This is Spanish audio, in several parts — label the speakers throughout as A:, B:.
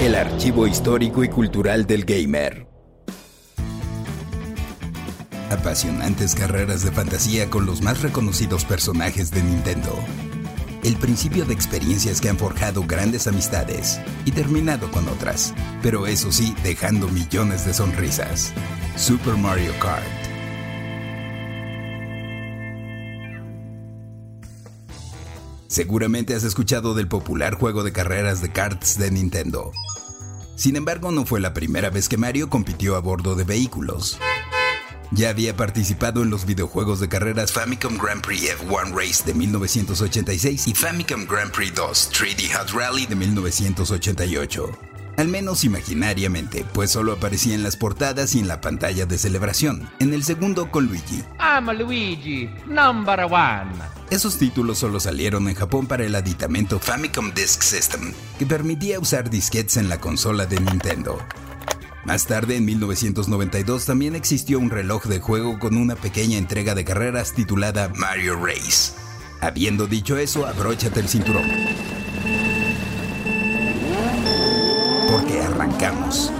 A: El archivo histórico y cultural del gamer. Apasionantes carreras de fantasía con los más reconocidos personajes de Nintendo. El principio de experiencias que han forjado grandes amistades y terminado con otras, pero eso sí, dejando millones de sonrisas. Super Mario Kart. Seguramente has escuchado del popular juego de carreras de karts de Nintendo. Sin embargo, no fue la primera vez que Mario compitió a bordo de vehículos. Ya había participado en los videojuegos de carreras Famicom Grand Prix F1 Race de 1986 y Famicom Grand Prix 2 3D Hot Rally de 1988. Al menos imaginariamente, pues solo aparecía en las portadas y en la pantalla de celebración. En el segundo con Luigi.
B: I'm Luigi, number one.
A: Esos títulos solo salieron en Japón para el aditamento Famicom Disk System, que permitía usar disquetes en la consola de Nintendo. Más tarde, en 1992, también existió un reloj de juego con una pequeña entrega de carreras titulada Mario Race. Habiendo dicho eso, abróchate el cinturón. Porque arrancamos.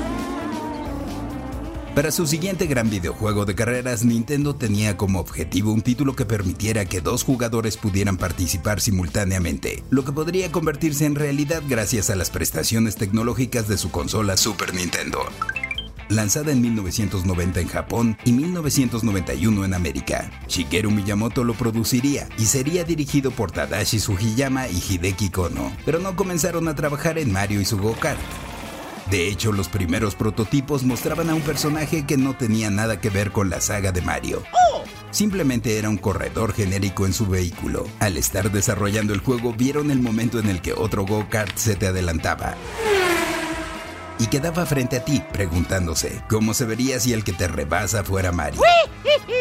A: Para su siguiente gran videojuego de carreras, Nintendo tenía como objetivo un título que permitiera que dos jugadores pudieran participar simultáneamente, lo que podría convertirse en realidad gracias a las prestaciones tecnológicas de su consola Super Nintendo. Lanzada en 1990 en Japón y 1991 en América, Shigeru Miyamoto lo produciría y sería dirigido por Tadashi Sugiyama y Hideki Kono, pero no comenzaron a trabajar en Mario y su Go-Kart. De hecho, los primeros prototipos mostraban a un personaje que no tenía nada que ver con la saga de Mario. Simplemente era un corredor genérico en su vehículo. Al estar desarrollando el juego, vieron el momento en el que otro go-kart se te adelantaba. Y quedaba frente a ti, preguntándose, ¿cómo se vería si el que te rebasa fuera Mario?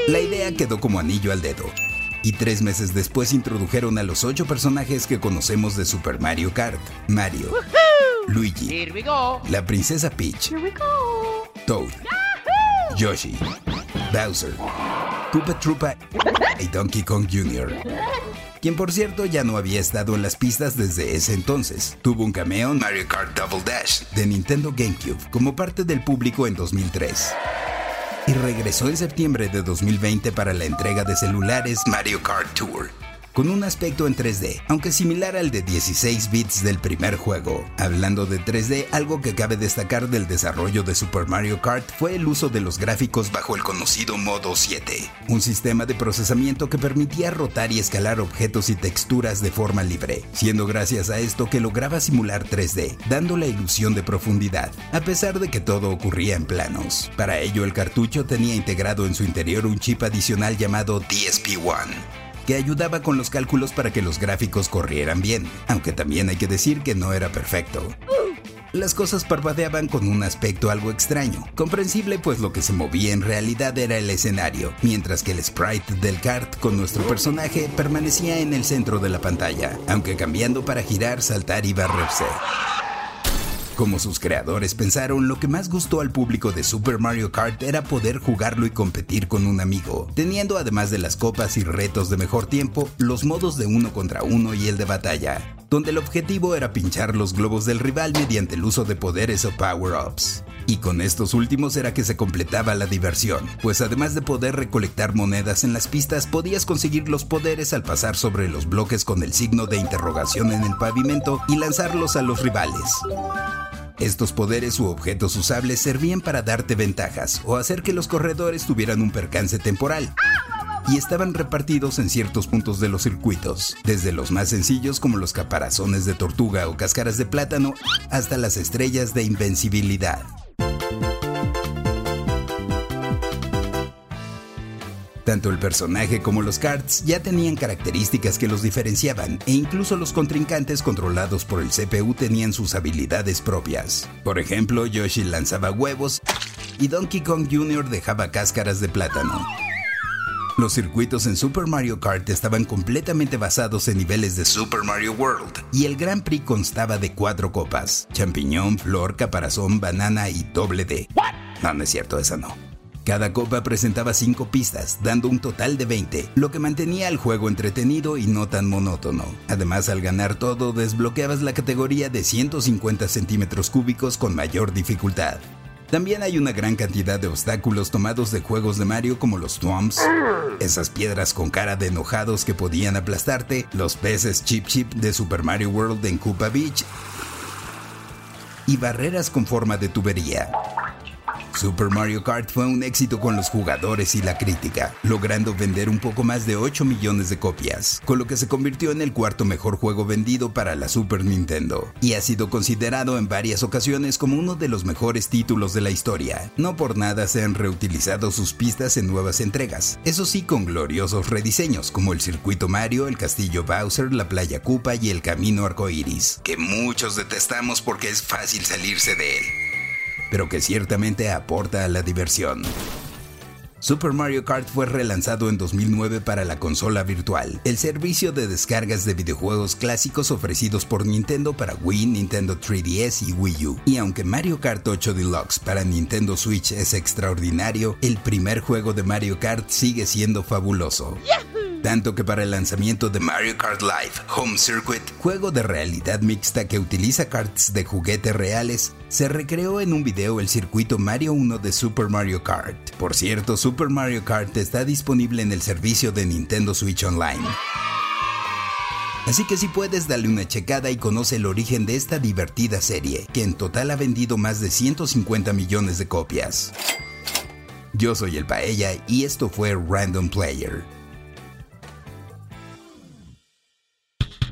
A: La idea quedó como anillo al dedo. Y tres meses después introdujeron a los ocho personajes que conocemos de Super Mario Kart. Mario, Luigi,
B: Here we go.
A: la princesa Peach, Toad, Yoshi, Bowser, Koopa Troopa y Donkey Kong Jr. Quien por cierto ya no había estado en las pistas desde ese entonces. Tuvo un cameo en Mario Kart Double Dash de Nintendo GameCube como parte del público en 2003. Y regresó en septiembre de 2020 para la entrega de celulares Mario Kart Tour con un aspecto en 3D, aunque similar al de 16 bits del primer juego. Hablando de 3D, algo que cabe destacar del desarrollo de Super Mario Kart fue el uso de los gráficos bajo el conocido modo 7, un sistema de procesamiento que permitía rotar y escalar objetos y texturas de forma libre, siendo gracias a esto que lograba simular 3D, dando la ilusión de profundidad, a pesar de que todo ocurría en planos. Para ello, el cartucho tenía integrado en su interior un chip adicional llamado DSP-1 que ayudaba con los cálculos para que los gráficos corrieran bien, aunque también hay que decir que no era perfecto. Las cosas parpadeaban con un aspecto algo extraño, comprensible pues lo que se movía en realidad era el escenario, mientras que el sprite del kart con nuestro personaje permanecía en el centro de la pantalla, aunque cambiando para girar, saltar y barrerse. Como sus creadores pensaron, lo que más gustó al público de Super Mario Kart era poder jugarlo y competir con un amigo, teniendo además de las copas y retos de mejor tiempo, los modos de uno contra uno y el de batalla, donde el objetivo era pinchar los globos del rival mediante el uso de poderes o power-ups. Y con estos últimos era que se completaba la diversión, pues además de poder recolectar monedas en las pistas, podías conseguir los poderes al pasar sobre los bloques con el signo de interrogación en el pavimento y lanzarlos a los rivales. Estos poderes u objetos usables servían para darte ventajas o hacer que los corredores tuvieran un percance temporal. Y estaban repartidos en ciertos puntos de los circuitos, desde los más sencillos como los caparazones de tortuga o cáscaras de plátano, hasta las estrellas de invencibilidad. Tanto el personaje como los karts ya tenían características que los diferenciaban e incluso los contrincantes controlados por el CPU tenían sus habilidades propias. Por ejemplo, Yoshi lanzaba huevos y Donkey Kong Jr. dejaba cáscaras de plátano. Los circuitos en Super Mario Kart estaban completamente basados en niveles de Super Mario World y el Grand Prix constaba de cuatro copas, champiñón, flor, caparazón, banana y doble D. No, no es cierto, esa no. Cada copa presentaba 5 pistas, dando un total de 20, lo que mantenía el juego entretenido y no tan monótono. Además, al ganar todo, desbloqueabas la categoría de 150 centímetros cúbicos con mayor dificultad. También hay una gran cantidad de obstáculos tomados de juegos de Mario como los Twomps, esas piedras con cara de enojados que podían aplastarte, los peces Chip Chip de Super Mario World en Koopa Beach y barreras con forma de tubería. Super Mario Kart fue un éxito con los jugadores y la crítica, logrando vender un poco más de 8 millones de copias, con lo que se convirtió en el cuarto mejor juego vendido para la Super Nintendo, y ha sido considerado en varias ocasiones como uno de los mejores títulos de la historia. No por nada se han reutilizado sus pistas en nuevas entregas, eso sí con gloriosos rediseños como el circuito Mario, el castillo Bowser, la playa Koopa y el camino arcoiris, que muchos detestamos porque es fácil salirse de él pero que ciertamente aporta a la diversión. Super Mario Kart fue relanzado en 2009 para la consola virtual, el servicio de descargas de videojuegos clásicos ofrecidos por Nintendo para Wii, Nintendo 3DS y Wii U. Y aunque Mario Kart 8 Deluxe para Nintendo Switch es extraordinario, el primer juego de Mario Kart sigue siendo fabuloso tanto que para el lanzamiento de Mario Kart Live Home Circuit, juego de realidad mixta que utiliza karts de juguetes reales, se recreó en un video el circuito Mario 1 de Super Mario Kart. Por cierto, Super Mario Kart está disponible en el servicio de Nintendo Switch Online. Así que si puedes darle una checada y conoce el origen de esta divertida serie, que en total ha vendido más de 150 millones de copias. Yo soy el Paella y esto fue Random Player.